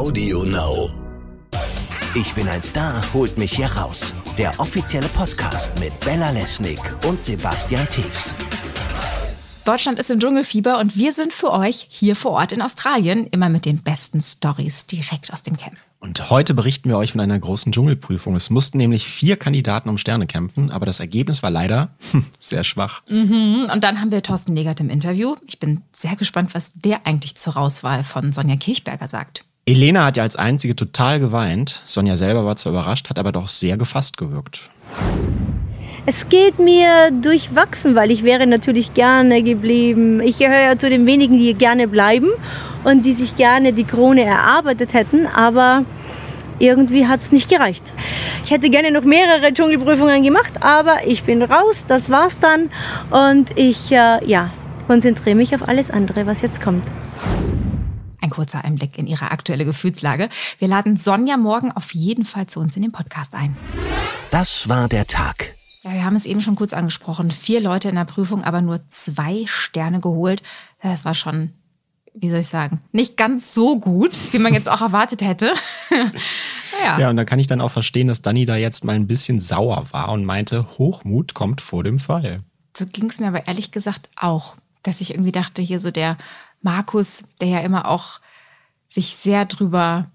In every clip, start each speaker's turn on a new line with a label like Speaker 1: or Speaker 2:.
Speaker 1: Audio Now. Ich bin ein Star, holt mich hier raus. Der offizielle Podcast mit Bella Lesnick und Sebastian Tiefs.
Speaker 2: Deutschland ist im Dschungelfieber und wir sind für euch hier vor Ort in Australien immer mit den besten Stories direkt aus dem Camp.
Speaker 3: Und heute berichten wir euch von einer großen Dschungelprüfung. Es mussten nämlich vier Kandidaten um Sterne kämpfen, aber das Ergebnis war leider hm, sehr schwach.
Speaker 2: Mhm. Und dann haben wir Thorsten Legert im Interview. Ich bin sehr gespannt, was der eigentlich zur Auswahl von Sonja Kirchberger sagt.
Speaker 3: Elena hat ja als einzige total geweint. Sonja selber war zwar überrascht, hat aber doch sehr gefasst gewirkt.
Speaker 4: Es geht mir durchwachsen, weil ich wäre natürlich gerne geblieben. Ich gehöre ja zu den wenigen, die gerne bleiben und die sich gerne die Krone erarbeitet hätten, aber irgendwie hat es nicht gereicht. Ich hätte gerne noch mehrere Dschungelprüfungen gemacht, aber ich bin raus, das war's dann und ich äh, ja, konzentriere mich auf alles andere, was jetzt kommt.
Speaker 2: Ein kurzer Einblick in ihre aktuelle Gefühlslage. Wir laden Sonja morgen auf jeden Fall zu uns in den Podcast ein.
Speaker 1: Das war der Tag.
Speaker 2: Ja, wir haben es eben schon kurz angesprochen. Vier Leute in der Prüfung, aber nur zwei Sterne geholt. Das war schon, wie soll ich sagen, nicht ganz so gut, wie man jetzt auch erwartet hätte.
Speaker 3: naja. Ja, und da kann ich dann auch verstehen, dass Dani da jetzt mal ein bisschen sauer war und meinte, Hochmut kommt vor dem Fall.
Speaker 2: So ging es mir aber ehrlich gesagt auch, dass ich irgendwie dachte, hier so der Markus, der ja immer auch sich sehr drüber,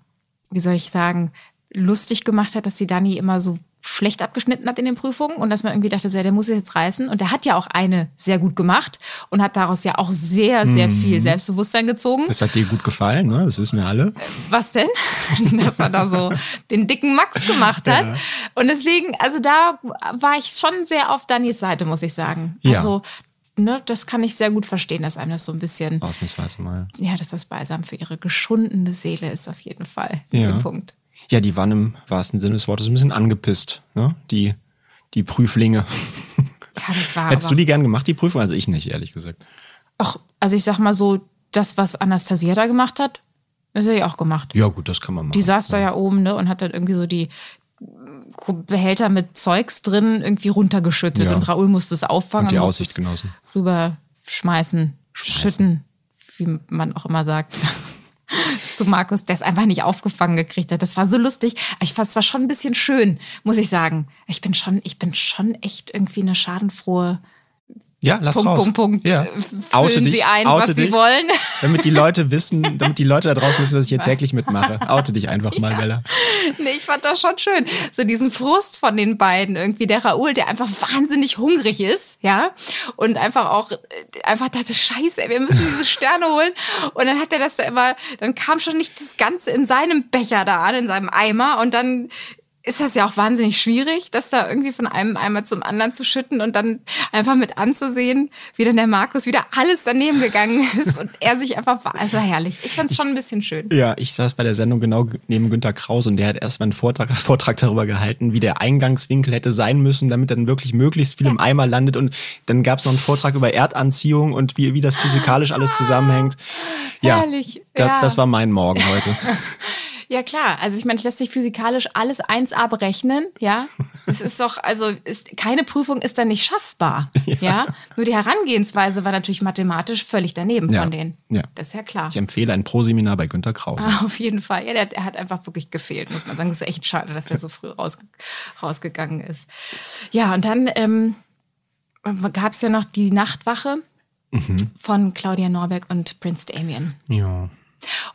Speaker 2: wie soll ich sagen, lustig gemacht hat, dass die Dani immer so schlecht abgeschnitten hat in den Prüfungen und dass man irgendwie dachte, so, ja, der muss es jetzt reißen. Und der hat ja auch eine sehr gut gemacht und hat daraus ja auch sehr, sehr mhm. viel Selbstbewusstsein gezogen.
Speaker 3: Das hat dir gut gefallen, ne? Das wissen wir alle.
Speaker 2: Was denn? Dass er da so den dicken Max gemacht hat. Ja. Und deswegen, also da war ich schon sehr auf Dannys Seite, muss ich sagen. Ja. Also Ne, das kann ich sehr gut verstehen, dass einem das so ein bisschen.
Speaker 3: Ausnahmsweise mal.
Speaker 2: Ja, dass das balsam für ihre geschundene Seele ist, auf jeden Fall. Ja. Punkt.
Speaker 3: Ja, die waren im wahrsten Sinne des Wortes ein bisschen angepisst, ne? Die, die Prüflinge.
Speaker 2: Ja, das war.
Speaker 3: Hättest du die gern gemacht, die Prüfung? Also ich nicht, ehrlich gesagt.
Speaker 2: Ach, also ich sag mal so, das, was Anastasia da gemacht hat, ist ja auch gemacht.
Speaker 3: Ja, gut, das kann man machen.
Speaker 2: Die saß da ja oben, ne, und hat dann irgendwie so die Behälter mit Zeugs drin irgendwie runtergeschüttet. Ja. Und Raoul musste es auffangen
Speaker 3: und die Aussicht genossen.
Speaker 2: Rüberschmeißen, schütten, wie man auch immer sagt zu Markus, der es einfach nicht aufgefangen gekriegt hat. Das war so lustig. Ich fand es war schon ein bisschen schön, muss ich sagen. Ich bin schon, ich bin schon echt irgendwie eine schadenfrohe
Speaker 3: ja, lass
Speaker 2: Punkt,
Speaker 3: raus.
Speaker 2: Punkt, Punkt.
Speaker 3: Ja.
Speaker 2: Füllen dich, Sie ein, was dich, Sie wollen.
Speaker 3: Damit die Leute wissen, damit die Leute da draußen wissen, was ich hier täglich mitmache. Oute dich einfach mal, ja. Bella.
Speaker 2: Nee, ich fand das schon schön. So diesen Frust von den beiden irgendwie. Der Raoul, der einfach wahnsinnig hungrig ist, ja. Und einfach auch, einfach dachte, scheiße, ey, wir müssen diese Sterne holen. Und dann hat er das da immer, dann kam schon nicht das Ganze in seinem Becher da an, in seinem Eimer. Und dann ist das ja auch wahnsinnig schwierig, das da irgendwie von einem Eimer zum anderen zu schütten und dann einfach mit anzusehen, wie dann der Markus wieder alles daneben gegangen ist und er sich einfach war. Also herrlich. Ich fand es schon ein bisschen schön.
Speaker 3: Ja, ich saß bei der Sendung genau neben Günter Kraus und der hat erstmal einen Vortrag, Vortrag darüber gehalten, wie der Eingangswinkel hätte sein müssen, damit dann wirklich möglichst viel ja. im Eimer landet. Und dann gab es noch einen Vortrag über Erdanziehung und wie, wie das physikalisch alles zusammenhängt. Ja, Herrlich. Das, ja. das war mein Morgen heute.
Speaker 2: Ja, klar. Also ich meine, ich lasse sich physikalisch alles 1a berechnen, ja. Es ist doch, also ist, keine Prüfung ist dann nicht schaffbar, ja. ja? Nur die Herangehensweise war natürlich mathematisch völlig daneben ja. von denen. Ja. Das ist ja klar.
Speaker 3: Ich empfehle ein Pro-Seminar bei Günter Krause.
Speaker 2: Ah, auf jeden Fall. Ja, der, der, hat einfach wirklich gefehlt, muss man sagen. Das ist echt schade, dass er so früh raus, rausgegangen ist. Ja, und dann ähm, gab es ja noch die Nachtwache mhm. von Claudia Norbeck und Prince Damien.
Speaker 3: Ja.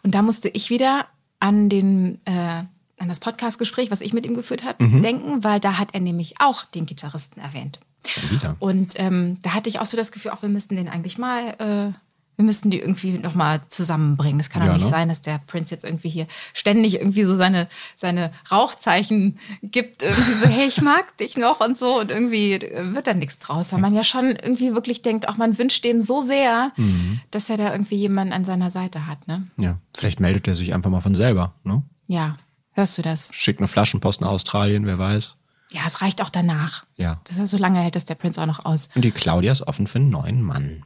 Speaker 2: Und da musste ich wieder an den äh, an das Podcastgespräch, was ich mit ihm geführt habe, mhm. denken, weil da hat er nämlich auch den Gitarristen erwähnt.
Speaker 3: Schon wieder.
Speaker 2: Und ähm, da hatte ich auch so das Gefühl, auch wir müssten den eigentlich mal, äh, wir müssten die irgendwie nochmal zusammenbringen. Das kann doch ja, nicht ne? sein, dass der Prince jetzt irgendwie hier ständig irgendwie so seine, seine Rauchzeichen gibt, irgendwie so, hey, ich mag dich noch und so. Und irgendwie wird da nichts draus. Weil man ja schon irgendwie wirklich denkt, auch man wünscht dem so sehr, mhm. dass er da irgendwie jemanden an seiner Seite hat. Ne?
Speaker 3: Ja, vielleicht meldet er sich einfach mal von selber. Ne?
Speaker 2: Ja, hörst du das?
Speaker 3: Schickt eine Flaschenpost nach Australien, wer weiß.
Speaker 2: Ja, es reicht auch danach.
Speaker 3: Ja.
Speaker 2: Das ist so lange hält das der Prinz auch noch aus.
Speaker 3: Und die Claudia ist offen für einen neuen Mann.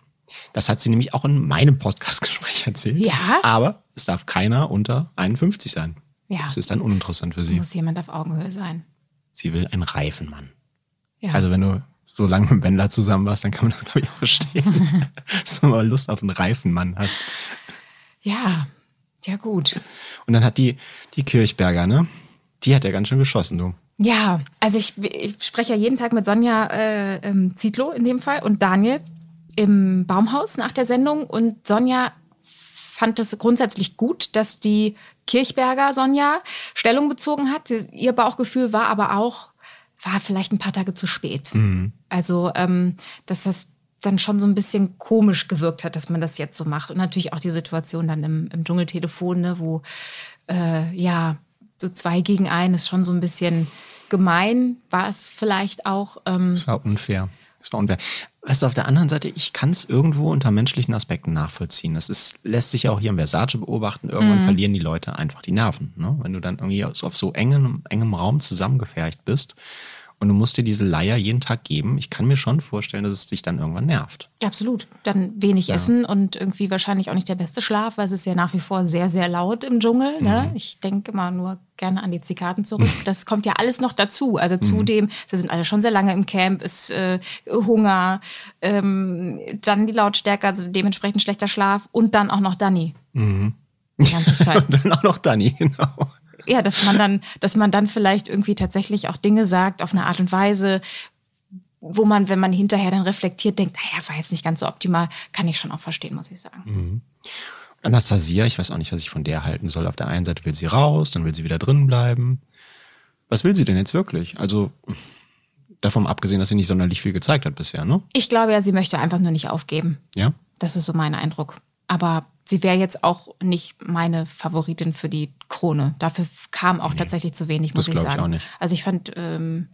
Speaker 3: Das hat sie nämlich auch in meinem Podcastgespräch erzählt.
Speaker 2: Ja.
Speaker 3: Aber es darf keiner unter 51 sein. Ja. Das ist dann uninteressant für
Speaker 2: es
Speaker 3: sie.
Speaker 2: muss jemand auf Augenhöhe sein.
Speaker 3: Sie will einen reifen Mann. Ja. Also wenn du so lange mit Wendler zusammen warst, dann kann man das, glaube ich, auch verstehen. dass du mal Lust auf einen reifen Mann hast.
Speaker 2: Ja, Ja, gut.
Speaker 3: Und dann hat die, die Kirchberger, ne? Die hat ja ganz schön geschossen, du.
Speaker 2: Ja, also ich, ich spreche ja jeden Tag mit Sonja äh, ähm, Zietlow in dem Fall und Daniel im Baumhaus nach der Sendung. Und Sonja fand es grundsätzlich gut, dass die Kirchberger Sonja Stellung bezogen hat. Ihr Bauchgefühl war aber auch, war vielleicht ein paar Tage zu spät. Also, ähm, dass das dann schon so ein bisschen komisch gewirkt hat, dass man das jetzt so macht. Und natürlich auch die Situation dann im, im Dschungeltelefon, ne, wo äh, ja so zwei gegen einen ist schon so ein bisschen gemein, war es vielleicht auch. Ähm,
Speaker 3: Das war unfair. Das war unfair. Weißt du, auf der anderen Seite, ich kann es irgendwo unter menschlichen Aspekten nachvollziehen. Das ist, lässt sich ja auch hier im Versace beobachten. Irgendwann
Speaker 2: Mhm.
Speaker 3: verlieren die Leute einfach die Nerven. Ne? Wenn du dann irgendwie auf so engem, engem Raum zusammengefercht bist und du musst dir diese Leier jeden Tag geben, ich kann mir schon vorstellen, dass es dich dann irgendwann nervt.
Speaker 2: Absolut. Dann wenig essen und irgendwie wahrscheinlich auch nicht der beste Schlaf, weil es ist ja nach wie vor sehr, sehr laut im Dschungel. Ne? Ich denke mal nur gerne an die Zikaden zurück. Das kommt ja alles noch dazu. Also zudem, sie sind alle schon sehr lange im Camp, ist äh, Hunger, ähm, dann die Lautstärke, also dementsprechend schlechter Schlaf und dann auch noch Danny. Die ganze Zeit.
Speaker 3: Und dann auch noch Dani, genau.
Speaker 2: Ja, dass man dann, dass man dann vielleicht irgendwie tatsächlich auch Dinge sagt auf eine Art und Weise, wo man, wenn man hinterher dann reflektiert, denkt, naja, war jetzt nicht ganz so optimal, kann ich schon auch verstehen, muss ich sagen.
Speaker 3: Anastasia, ich weiß auch nicht, was ich von der halten soll. Auf der einen Seite will sie raus, dann will sie wieder drin bleiben. Was will sie denn jetzt wirklich? Also davon abgesehen, dass sie nicht sonderlich viel gezeigt hat bisher, ne?
Speaker 2: Ich glaube ja, sie möchte einfach nur nicht aufgeben.
Speaker 3: Ja?
Speaker 2: Das ist so mein Eindruck. Aber sie wäre jetzt auch nicht meine Favoritin für die Krone. Dafür kam auch tatsächlich zu wenig, muss
Speaker 3: das
Speaker 2: ich
Speaker 3: glaub ich
Speaker 2: sagen.
Speaker 3: auch nicht.
Speaker 2: Also ich fand, ähm,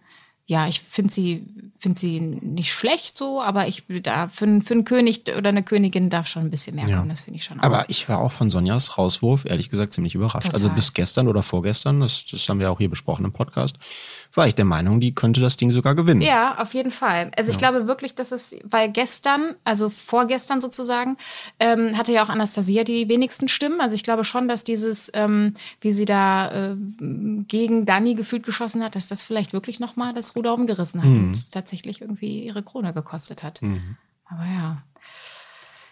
Speaker 2: ja, ich finde sie, find sie nicht schlecht so, aber ich da für, einen- für einen König oder eine Königin darf schon ein bisschen mehr
Speaker 3: Ja.
Speaker 2: kommen. Das finde ich schon auch.
Speaker 3: Aber ich war auch von Sonjas Rauswurf, ehrlich gesagt, ziemlich überrascht.
Speaker 2: Total.
Speaker 3: Also bis gestern oder vorgestern, das, das haben wir auch hier besprochen im Podcast, war ich der Meinung, die könnte das Ding sogar gewinnen.
Speaker 2: Ja, auf jeden Fall. Also ich glaube wirklich, dass es, weil gestern, also vorgestern sozusagen, ähm, hatte ja auch Anastasia die wenigsten Stimmen. Also ich glaube schon, dass dieses, ähm, wie sie da äh, gegen Dani gefühlt geschossen hat, dass das vielleicht wirklich nochmal das Ruder umgerissen hat und es tatsächlich irgendwie ihre Krone gekostet hat. Aber ja.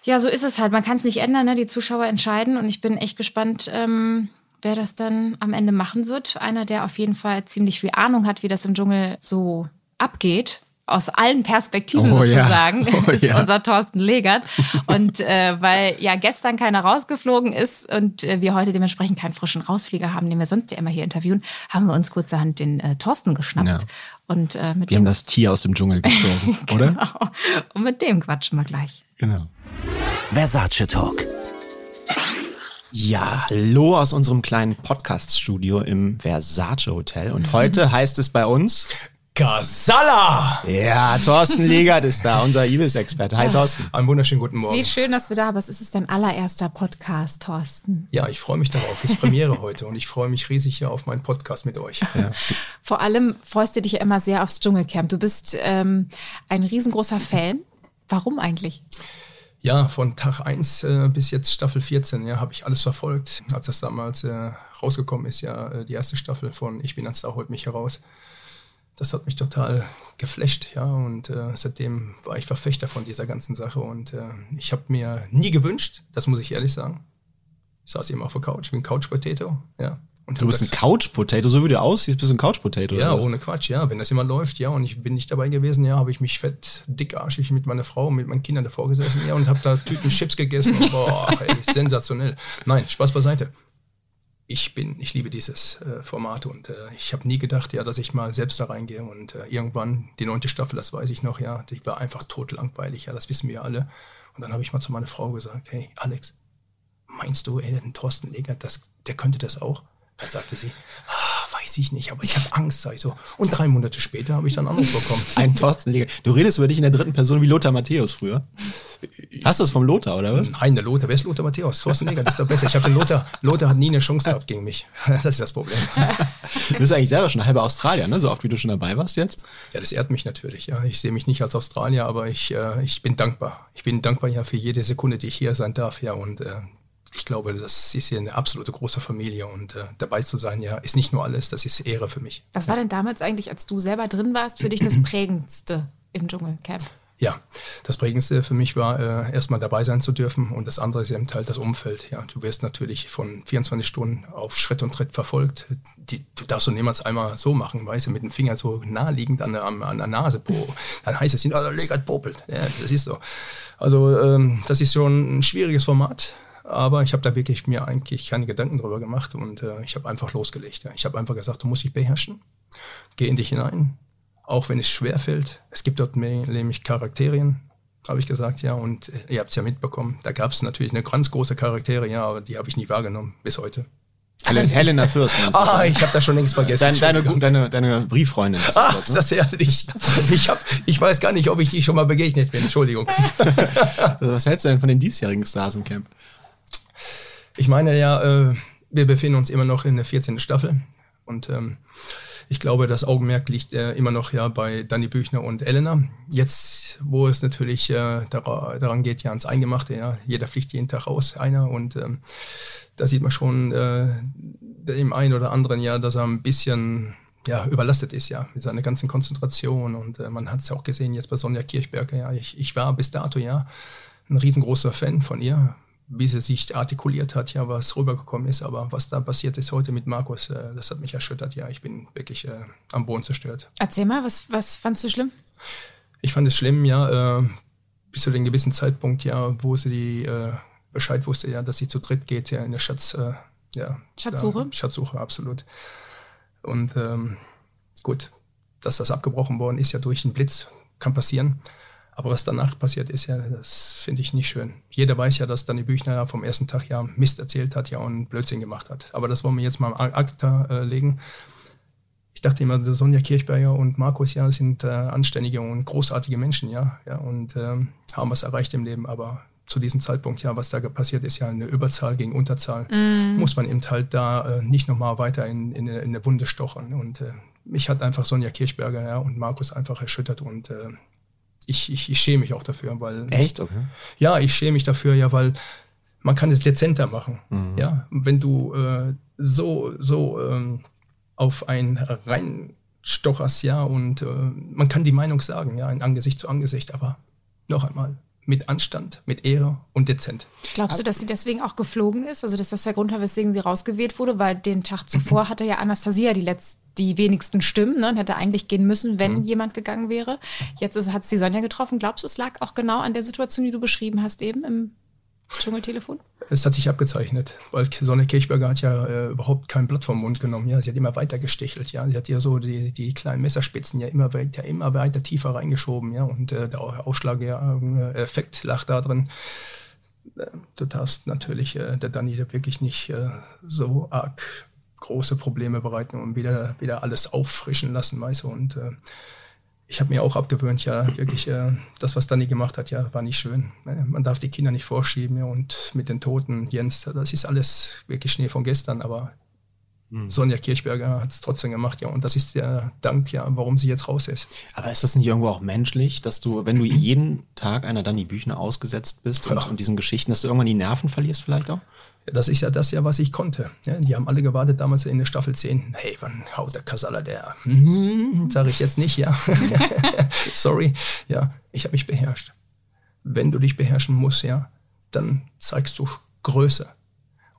Speaker 2: Ja, so ist es halt. Man kann es nicht ändern, ne? Die Zuschauer entscheiden und ich bin echt gespannt, ähm, wer das dann am Ende machen wird. Einer, der auf jeden Fall ziemlich viel Ahnung hat, wie das im Dschungel so abgeht. Aus allen Perspektiven
Speaker 3: Oh ja.
Speaker 2: sozusagen,
Speaker 3: Oh
Speaker 2: ist
Speaker 3: ja.
Speaker 2: unser Thorsten Legert. Und äh, weil ja gestern keiner rausgeflogen ist und äh, wir heute dementsprechend keinen frischen Rausflieger haben, den wir sonst ja immer hier interviewen, haben wir uns kurzerhand den äh, Thorsten geschnappt.
Speaker 3: Ja.
Speaker 2: Und äh, mit
Speaker 3: Wir
Speaker 2: dem
Speaker 3: haben das Tier aus dem Dschungel gezogen, oder?
Speaker 2: Genau. Und mit dem quatschen wir gleich.
Speaker 3: Genau.
Speaker 1: Versace Talk.
Speaker 3: Ja, hallo aus unserem kleinen Podcast-Studio im Versace Hotel. Und heute heißt es bei uns,
Speaker 5: Kasala!
Speaker 3: ja, Thorsten Legert ist da, unser Ibis-Experte. Hi Thorsten.
Speaker 5: Einen wunderschönen guten Morgen.
Speaker 2: Wie schön, dass wir da bist. Es ist dein allererster Podcast, Thorsten.
Speaker 5: Ja, ich freue mich darauf. Es ist Premiere heute und ich freue mich riesig hier auf meinen Podcast mit euch.
Speaker 2: Vor allem freust du dich ja immer sehr aufs Dschungelcamp. Du bist ähm, ein riesengroßer Fan. Warum eigentlich?
Speaker 5: Ja, von Tag 1 äh, bis jetzt Staffel 14, ja, habe ich alles verfolgt. Als das damals äh, rausgekommen ist, ja, äh, die erste Staffel von Ich bin ein Star, holt mich heraus. Das hat mich total geflasht, ja, und äh, seitdem war ich Verfechter von dieser ganzen Sache und äh, ich habe mir nie gewünscht, das muss ich ehrlich sagen. Ich saß immer auf der Couch, bin Couch Potato, ja.
Speaker 3: Du bist ein Couch-Potato, so wie du aussiehst, bist du ein Couch-Potato.
Speaker 5: Ja,
Speaker 3: oder was?
Speaker 5: ohne Quatsch, ja. Wenn das immer läuft, ja, und ich bin nicht dabei gewesen, ja, habe ich mich fett, dickarschig mit meiner Frau, mit meinen Kindern davor gesessen, ja, und habe da Tüten Chips gegessen. Boah, ey, sensationell. Nein, Spaß beiseite. Ich bin, ich liebe dieses äh, Format und äh, ich habe nie gedacht, ja, dass ich mal selbst da reingehe und äh, irgendwann die neunte Staffel, das weiß ich noch, ja, die war einfach totlangweilig, ja, das wissen wir alle. Und dann habe ich mal zu meiner Frau gesagt, hey, Alex, meinst du, ey, den Thorsten Legert, das, der könnte das auch? Dann sagte sie, ah, weiß ich nicht, aber ich habe Angst, sag ich so. Und drei Monate später habe ich dann Anruf bekommen.
Speaker 3: Ein Thorsten Legert. Du redest über dich in der dritten Person wie Lothar Matthäus früher. Hast du das vom Lothar, oder was?
Speaker 5: Nein, der Lothar, wer ist Lothar Matthäus? Thorsten Legert ist doch besser. Ich habe den Lothar, Lothar hat nie eine Chance gehabt gegen mich. Das ist das Problem.
Speaker 3: Du bist eigentlich selber schon halber Australier, ne? So oft wie du schon dabei warst jetzt.
Speaker 5: Ja, das ehrt mich natürlich. Ja, ich sehe mich nicht als Australier, aber ich, äh, ich bin dankbar. Ich bin dankbar ja für jede Sekunde, die ich hier sein darf. Ja, und äh, ich glaube, das ist hier eine absolute große Familie und äh, dabei zu sein, ja, ist nicht nur alles, das ist Ehre für mich.
Speaker 2: Was war denn damals eigentlich, als du selber drin warst, für dich das Prägendste im Dschungelcamp?
Speaker 5: Ja, das Prägendste für mich war, äh, erstmal dabei sein zu dürfen und das andere ist eben halt das Umfeld. Ja, du wirst natürlich von 24 Stunden auf Schritt und Tritt verfolgt. Die, du darfst doch niemals einmal so machen, weißt du, mit dem Finger so naheliegend an der, an der Nase. Dann heißt es, oh, der Legert popelt. Ja, das ist so. Also ähm, das ist schon ein schwieriges Format. Aber ich habe da wirklich mir eigentlich keine Gedanken drüber gemacht und äh, ich habe einfach losgelegt. Ja. Ich habe einfach gesagt, du musst dich beherrschen, geh in dich hinein, auch wenn es schwer fällt. Es gibt dort nämlich Charakterien, habe ich gesagt, ja, und äh, ihr habt es ja mitbekommen. Da gab es natürlich eine ganz große Charaktere, ja, aber die habe ich nie wahrgenommen bis heute.
Speaker 3: Helena Fürst.
Speaker 5: Ah, ich habe da schon längst vergessen.
Speaker 3: Deine, deine, deine, deine Brieffreundin.
Speaker 5: Ist ah, das, ne? ist das ehrlich? Ich, hab, ich weiß gar nicht, ob ich die schon mal begegnet bin. Entschuldigung.
Speaker 3: Was hältst du denn von den diesjährigen Stars im Camp?
Speaker 5: Ich meine ja, äh, wir befinden uns immer noch in der 14. Staffel und ähm, ich glaube, das Augenmerk liegt äh, immer noch ja bei Danny Büchner und Elena. Jetzt, wo es natürlich äh, dar daran geht, ja ans Eingemachte, ja, jeder fliegt jeden Tag raus, einer und ähm, da sieht man schon äh, im einen oder anderen ja, dass er ein bisschen ja, überlastet ist, ja, mit seiner ganzen Konzentration. Und äh, man hat es ja auch gesehen jetzt bei Sonja Kirchberger, ja. Ich, ich war bis dato ja ein riesengroßer Fan von ihr, wie sie sich artikuliert hat, ja, was rübergekommen ist. Aber was da passiert ist heute mit Markus, äh, das hat mich erschüttert. Ja, ich bin wirklich äh, am Boden zerstört.
Speaker 2: Erzähl mal, was, was fandst du schlimm?
Speaker 5: Ich fand es schlimm, ja, äh, bis zu dem gewissen Zeitpunkt, ja, wo sie die, äh, Bescheid wusste, ja, dass sie zu dritt geht, ja, in der Schatz, äh, ja,
Speaker 2: Schatzsuche.
Speaker 5: Da, Schatzsuche, absolut. Und ähm, gut, dass das abgebrochen worden ist, ja durch einen Blitz, kann passieren. Aber was danach passiert ist, ja, das finde ich nicht schön. Jeder weiß ja, dass Danny Büchner vom ersten Tag ja Mist erzählt hat ja und Blödsinn gemacht hat. Aber das wollen wir jetzt mal am Akta äh, legen. Ich dachte immer, Sonja Kirchberger und Markus ja sind äh, anständige und großartige Menschen, ja, ja und ähm, haben was erreicht im Leben. Aber zu diesem Zeitpunkt, ja, was da passiert ist, ja eine Überzahl gegen Unterzahl, mm. muss man eben halt da äh, nicht nochmal weiter in, in, in eine Wunde stochern. Und äh, mich hat einfach Sonja Kirchberger ja, und Markus einfach erschüttert und äh, ich, ich, ich schäme mich auch dafür, weil.
Speaker 3: Echt? Okay.
Speaker 5: Ja, ich schäme mich dafür, ja, weil man kann es dezenter machen. Mhm. Ja, wenn du äh, so, so ähm, auf ein reinstocherst, ja, und äh, man kann die Meinung sagen, ja, in Angesicht zu Angesicht, aber noch einmal, mit Anstand, mit Ehre und dezent.
Speaker 2: Glaubst du, dass sie deswegen auch geflogen ist? Also, dass das der Grund war, weswegen sie rausgewählt wurde? Weil den Tag zuvor hatte ja Anastasia die, letzt, die wenigsten Stimmen ne, und hätte eigentlich gehen müssen, wenn mhm. jemand gegangen wäre. Jetzt hat es die Sonja getroffen. Glaubst du, es lag auch genau an der Situation, die du beschrieben hast, eben im Dschungeltelefon?
Speaker 5: Es hat sich abgezeichnet, weil Sonne Kirchberger hat ja äh, überhaupt kein Blatt vom Mund genommen. Ja, sie hat immer weiter gestichelt. Ja, sie hat ja so die, die kleinen Messerspitzen ja immer weiter, immer weiter tiefer reingeschoben. Ja, und äh, der Ausschlag-Effekt lag da drin. Äh, du darfst natürlich äh, der Dani wirklich nicht äh, so arg große Probleme bereiten und wieder, wieder alles auffrischen lassen, weißt du. Und äh, ich habe mir auch abgewöhnt, ja, wirklich, äh, das, was Danny gemacht hat, ja, war nicht schön. Ne? Man darf die Kinder nicht vorschieben ja, und mit den Toten, Jens, das ist alles wirklich Schnee von gestern, aber hm. Sonja Kirchberger hat es trotzdem gemacht, ja, und das ist der Dank, ja, warum sie jetzt raus ist.
Speaker 3: Aber ist das nicht irgendwo auch menschlich, dass du, wenn du jeden Tag einer Danny Büchner ausgesetzt bist und, ja. und diesen Geschichten, dass du irgendwann die Nerven verlierst vielleicht auch?
Speaker 5: das ist ja das ja, was ich konnte. Ja, die haben alle gewartet damals in der Staffel 10. Hey, wann haut der Kasala der? Hm, Sage ich jetzt nicht, ja. Sorry. Ja, ich habe mich beherrscht. Wenn du dich beherrschen musst, ja, dann zeigst du Größe.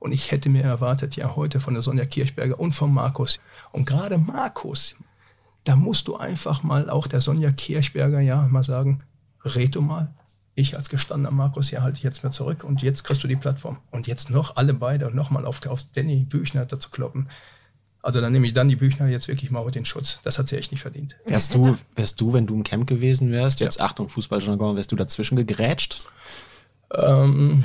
Speaker 5: Und ich hätte mir erwartet, ja, heute von der Sonja Kirchberger und von Markus. Und gerade Markus, da musst du einfach mal auch der Sonja Kirchberger, ja, mal sagen, red du mal, ich als gestandener Markus, ja, halte ich jetzt mal zurück und jetzt kriegst du die Plattform. Und jetzt noch alle beide nochmal auf, auf Danny Büchner dazu kloppen. Also dann nehme ich dann die Büchner jetzt wirklich mal den Schutz. Das hat sie echt nicht verdient.
Speaker 3: Wärst du, wärst du, wenn du im Camp gewesen wärst, jetzt ja. Achtung, Fußballjargon, wärst du dazwischen gegrätscht?
Speaker 5: Ähm,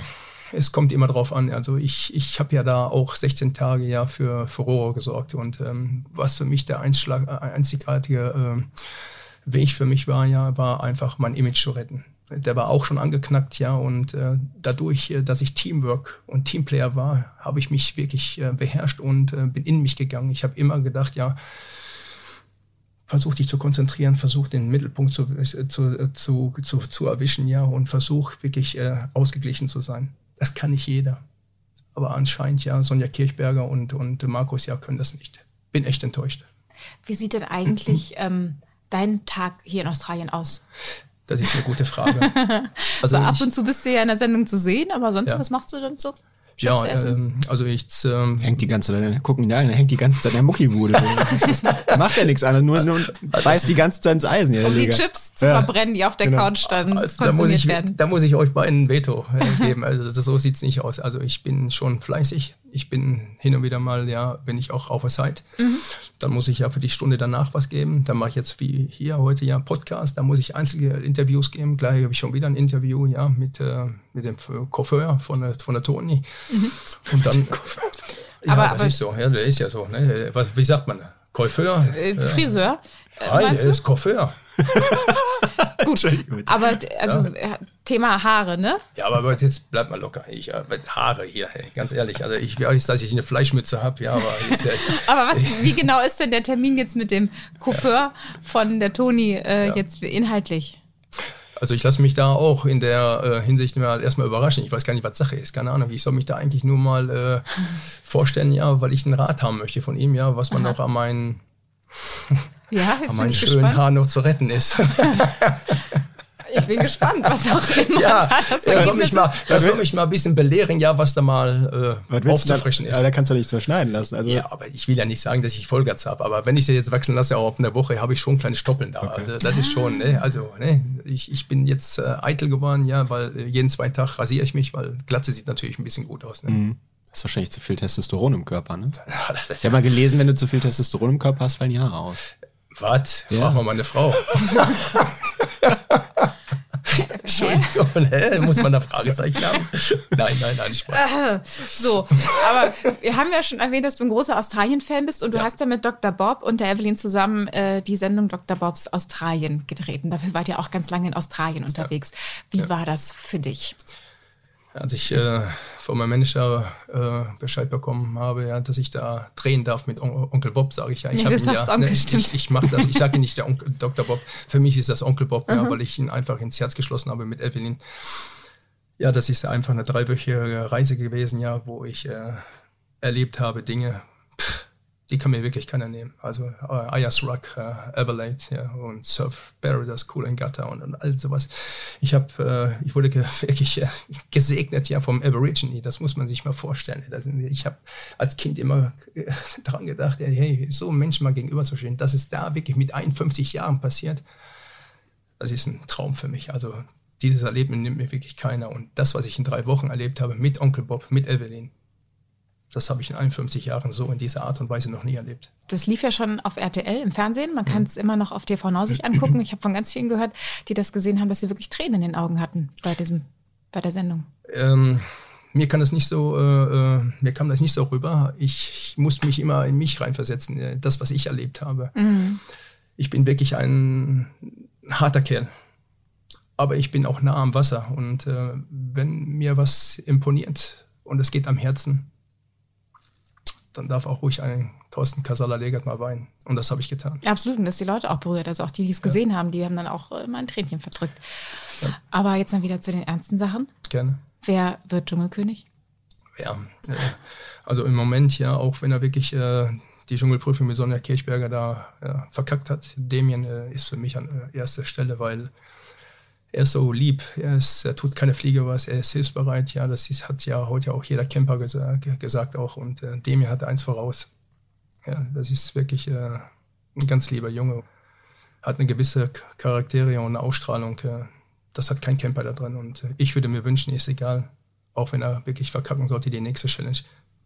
Speaker 5: es kommt immer drauf an. Also ich, ich habe ja da auch 16 Tage ja für Furore gesorgt. Und ähm, was für mich der Einschlag, äh, einzigartige äh, Weg für mich war, ja, war einfach mein Image zu retten der war auch schon angeknackt, ja. Und äh, dadurch, äh, dass ich Teamwork und Teamplayer war, habe ich mich wirklich äh, beherrscht und äh, bin in mich gegangen. Ich habe immer gedacht, ja, versuch dich zu konzentrieren, versuch den Mittelpunkt zu, zu, zu, zu, zu erwischen, ja, und versuch wirklich äh, ausgeglichen zu sein. Das kann nicht jeder. Aber anscheinend, ja, Sonja Kirchberger und, und Markus, ja, können das nicht. Bin echt enttäuscht.
Speaker 2: Wie sieht denn eigentlich ähm, dein Tag hier in Australien aus?
Speaker 5: Das ist eine gute Frage. Also
Speaker 2: So, ab und zu bist du ja in der Sendung zu sehen, aber sonst,
Speaker 5: Ja.
Speaker 2: was machst du denn so?
Speaker 5: Ja,
Speaker 2: essen?
Speaker 5: ähm, also ich ähm,
Speaker 3: Hängt die ganze Zeit, gucken da, hängt die ganze Zeit in der Muckibude. Macht ja nichts anderes, nur, nur beißt die ganze Zeit ins Eisen.
Speaker 2: Um die. Chips zu
Speaker 3: Ja.
Speaker 2: verbrennen, die auf der
Speaker 3: Genau.
Speaker 2: Couch dann
Speaker 5: Also da, muss ich,
Speaker 2: werden.
Speaker 5: da muss ich euch beiden ein Veto äh, geben. Also das, so sieht es nicht aus. Also ich bin schon fleißig. Ich bin hin und wieder mal, ja, bin ich auch auf der Seite.
Speaker 2: Mhm.
Speaker 5: Dann muss ich ja für die Stunde danach was geben. Dann mache ich jetzt wie hier heute ja Podcast. Da muss ich einzelne Interviews geben. Gleich habe ich schon wieder ein Interview, ja, mit, äh, mit dem Chauffeur von der, von der Toni. Und dann. Ja,
Speaker 2: Aber-
Speaker 5: das
Speaker 2: aber-
Speaker 5: ist so. Ja, der ist ja so. Ne? Was, wie sagt man? Chauffeur?
Speaker 2: Äh, Friseur? Äh,
Speaker 5: Nein,
Speaker 2: du?
Speaker 5: ist.
Speaker 3: Entschuldigung. bitte.
Speaker 2: Aber also äh, Thema Haare, ne?
Speaker 5: Ja, aber jetzt bleibt mal locker. Ich, äh, Haare hier, hey, ganz ehrlich. Also ich weiß, dass ich eine Fleischmütze habe, ja, aber jetzt,
Speaker 2: Aber was, wie genau ist denn der Termin jetzt mit dem Coiffeur von der Toni äh, jetzt inhaltlich?
Speaker 5: Also ich lasse mich da auch in der äh, Hinsicht mal erstmal überraschen. Ich weiß gar nicht, was Sache ist. Keine Ahnung. Ich soll mich da eigentlich nur mal äh, vorstellen, ja, weil ich einen Rat haben möchte von ihm, ja, was man noch an meinen,
Speaker 2: Ja,
Speaker 5: an meinen schönen
Speaker 2: gespannt.
Speaker 5: Haaren noch zu retten ist.
Speaker 2: Ich bin gespannt, was auch immer
Speaker 5: ja,
Speaker 2: da das
Speaker 5: das soll mich mal,
Speaker 2: ist.
Speaker 5: das soll mich mal ein bisschen belehren, ja, was da mal äh, aufzufrischen
Speaker 3: da,
Speaker 5: ist.
Speaker 3: aber da kannst du nichts mehr schneiden lassen. Also,
Speaker 5: Ja, aber ich will ja nicht sagen, dass ich Vollgas habe. Aber wenn ich sie jetzt wachsen lasse, auch auf eine Woche, habe ich schon kleine Stoppeln da. Also das ist schon, ne? Also, ne? Ich, ich bin jetzt äh, eitel geworden, ja, weil äh, jeden zweiten Tag rasiere ich mich, weil Glatze sieht natürlich ein bisschen gut aus. Ne?
Speaker 3: Mhm. Das ist wahrscheinlich zu viel Testosteron im Körper, ne?
Speaker 5: Ja, das ist
Speaker 3: Ich habe mal gelesen, wenn du zu viel Testosteron im Körper hast, fallen die Haare aus.
Speaker 5: Was?
Speaker 3: Ja.
Speaker 5: Frag mal meine Frau. Entschuldigung, hä? muss man da Fragezeichen haben? Nein, nein, nein, Spaß.
Speaker 2: So, aber wir haben ja schon erwähnt, dass du ein großer Australien-Fan bist und du hast ja mit Dr. Bob und der Evelyn zusammen äh, die Sendung Dr. Bobs Australien gedreht. Und dafür wart ihr auch ganz lange in Australien unterwegs. Wie war das für dich?
Speaker 5: Als ich äh, von meinem Manager äh, Bescheid bekommen habe, ja, dass ich da drehen darf mit On Onkel Bob, sage ich ja. Ich
Speaker 2: Ja,
Speaker 5: hab
Speaker 2: das
Speaker 5: ihn
Speaker 2: hast Onkel,
Speaker 5: ne. Ich, ich mache das. Ich sage nicht der Onkel, Dr. Bob. Für mich ist das Onkel Bob, ja, weil ich ihn einfach ins Herz geschlossen habe mit Evelyn. Ja, das ist einfach eine dreiwöchige Reise gewesen, ja, wo ich äh, erlebt habe Dinge, pff, die kann mir wirklich keiner nehmen. Also äh, Ayers Rock, äh, Everlade ja, und Surf Paradise, Cool and Gutter und, und all sowas. Ich habe, äh, ich wurde wirklich äh, gesegnet ja vom Aborigine. Das muss man sich mal vorstellen. Das, ich habe als Kind immer äh, daran gedacht, hey, so einem Menschen mal gegenüberzustehen, dass es da wirklich mit 51 Jahren passiert. Das ist ein Traum für mich. Also dieses Erlebnis nimmt mir wirklich keiner. Und das, was ich in drei Wochen erlebt habe mit Onkel Bob, mit Evelyn, das habe ich in 51 Jahren so in dieser Art und Weise noch nie erlebt.
Speaker 2: Das lief ja schon auf RTL im Fernsehen. Man kann es immer noch auf TV Now sich angucken. Ich habe von ganz vielen gehört, die das gesehen haben, dass sie wirklich Tränen in den Augen hatten bei diesem, bei der Sendung.
Speaker 5: Ähm, mir kann das nicht so, äh, äh, mir kam das nicht so rüber. Ich, ich musste mich immer in mich reinversetzen, äh, das, was ich erlebt habe. Ich bin wirklich ein harter Kerl. Aber ich bin auch nah am Wasser. Und äh, wenn mir was imponiert und es geht am Herzen, dann darf auch ruhig ein Thorsten Casala-Legert mal weinen. Und das habe ich getan.
Speaker 2: Ja, absolut. Und das die Leute auch berührt. Also auch die, die es gesehen haben, die haben dann auch äh, mal ein Tränchen verdrückt. Aber jetzt dann wieder zu den ernsten Sachen.
Speaker 5: Gerne.
Speaker 2: Wer wird Dschungelkönig?
Speaker 5: Ja, äh, also im Moment ja, auch wenn er wirklich äh, die Dschungelprüfung mit Sonja Kirchberger da ja, verkackt hat, Damien äh, ist für mich an äh, erster Stelle, weil er ist so lieb, er, ist, er tut keine Fliege was, er ist hilfsbereit, ja, das ist, hat ja heute auch jeder Camper gesa ge- gesagt auch und äh, Damien hat eins voraus. Ja, das ist wirklich äh, ein ganz lieber Junge, hat eine gewisse Charaktere und eine Ausstrahlung, äh, das hat kein Camper da drin und äh, ich würde mir wünschen, ist egal, auch wenn er wirklich verkacken sollte, die nächste Challenge.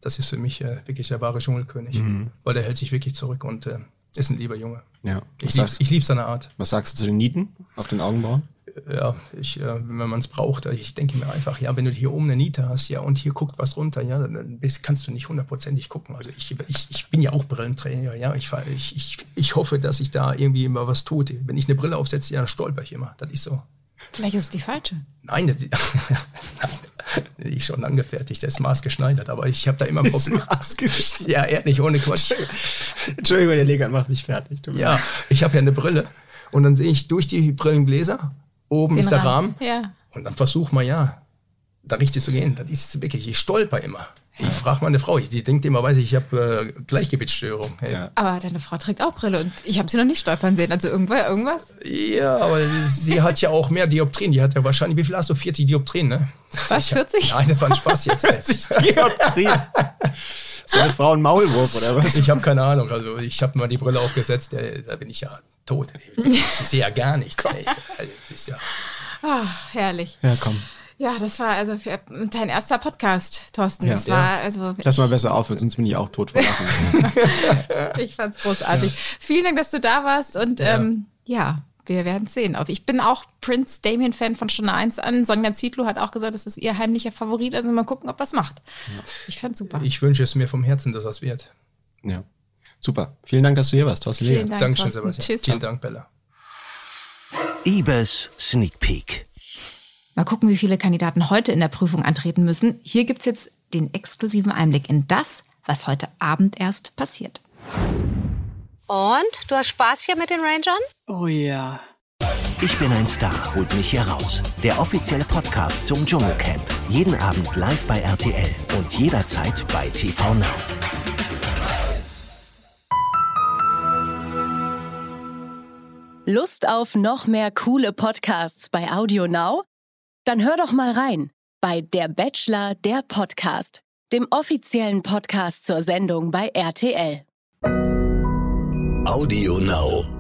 Speaker 5: Das ist für mich äh, wirklich der wahre Dschungelkönig, weil er hält sich wirklich zurück und äh, ist ein lieber Junge.
Speaker 3: Ja.
Speaker 5: Ich liebe lieb seine Art.
Speaker 3: was sagst du zu den Nieten auf den Augenbrauen?
Speaker 5: Ja, ich, äh, wenn man es braucht, äh, ich denke mir einfach, ja, wenn du hier oben eine Niete hast, ja, und hier guckt was runter, ja, dann bist, kannst du nicht hundertprozentig gucken. Also ich, ich, ich bin ja auch Brillenträger, ja, ich, ich, ich, ich hoffe, dass sich da irgendwie immer was tut. Wenn ich eine Brille aufsetze, ja, dann stolper ich immer. Das ist so.
Speaker 2: Vielleicht ist es die falsche.
Speaker 5: Nein, das, nein, die ist schon angefertigt, der ist maßgeschneidert, aber ich habe da immer ein Problem. Ja, er nicht ohne Quatsch.
Speaker 3: Entschuldigung, der Legert macht mich fertig.
Speaker 5: Ja, ich habe ja eine Brille und dann sehe ich durch die Brillengläser, oben
Speaker 2: Den
Speaker 5: ist der
Speaker 2: Rahmen. Ja.
Speaker 5: und dann versuch mal ja, da richtig zu gehen. Das ist wirklich, ich stolper immer. Ich frage meine Frau, die denkt immer, weiß ich, ich habe äh, Gleichgewichtsstörung. Hey.
Speaker 3: Ja.
Speaker 2: Aber deine Frau trägt auch Brille und ich habe sie noch nicht stolpern sehen. Also irgendwer, irgendwas?
Speaker 5: Ja, aber sie hat ja auch mehr Dioptrien. Die hat ja wahrscheinlich, wie viel hast du? 40 Dioptrien, ne?
Speaker 2: Was, 40?
Speaker 5: Nein, das war ein Spaß jetzt. ey.
Speaker 3: Dioptrien. Ist deine Frau ein Maulwurf oder was?
Speaker 5: Ich habe keine Ahnung. Also ich habe mal die Brille aufgesetzt, ey, da bin ich ja tot. ey. Ich sehe ja gar nichts. Ey. Also, Das ist ja,
Speaker 2: Ah, herrlich.
Speaker 3: Ja, komm.
Speaker 2: Ja, das war also für dein erster Podcast, Thorsten.
Speaker 3: Ja.
Speaker 2: das war also
Speaker 3: Lass mal besser aufhören, sonst bin ich auch tot vor Lachen.
Speaker 2: Ich fand's großartig. Vielen Dank, dass du da warst und
Speaker 5: Ja.
Speaker 2: ähm, ja, wir werden sehen. Ob ich bin auch Prince Damien-Fan von Stunde 1 an. Sonja Zietlow hat auch gesagt, das ist ihr heimlicher Favorit. Also mal gucken, ob das macht. Ich fand's super.
Speaker 5: ich wünsche es mir vom Herzen, dass das wird.
Speaker 3: ja. Super. Vielen Dank, dass du hier warst, Thorsten
Speaker 2: Vielen. Dank.
Speaker 5: Dankeschön,
Speaker 2: Thorsten.
Speaker 5: Sebastian.
Speaker 2: Tschüss.
Speaker 5: Vielen Dank, Bella.
Speaker 1: Ibis Sneak Peek.
Speaker 2: Mal gucken, wie viele Kandidaten heute in der Prüfung antreten müssen. Hier gibt's jetzt den exklusiven Einblick in das, was heute Abend erst passiert.
Speaker 6: Und? Du hast Spaß hier mit den Rangern?
Speaker 7: Oh ja.
Speaker 1: Ich bin ein Star, holt mich hier raus. Der offizielle Podcast zum Dschungelcamp. Jeden Abend live bei RTL und jederzeit bei TV Now.
Speaker 8: Lust auf noch mehr coole Podcasts bei Audio Now? Dann hör doch mal rein bei Der Bachelor, der Podcast, dem offiziellen Podcast zur Sendung bei RTL.
Speaker 1: Audio Now.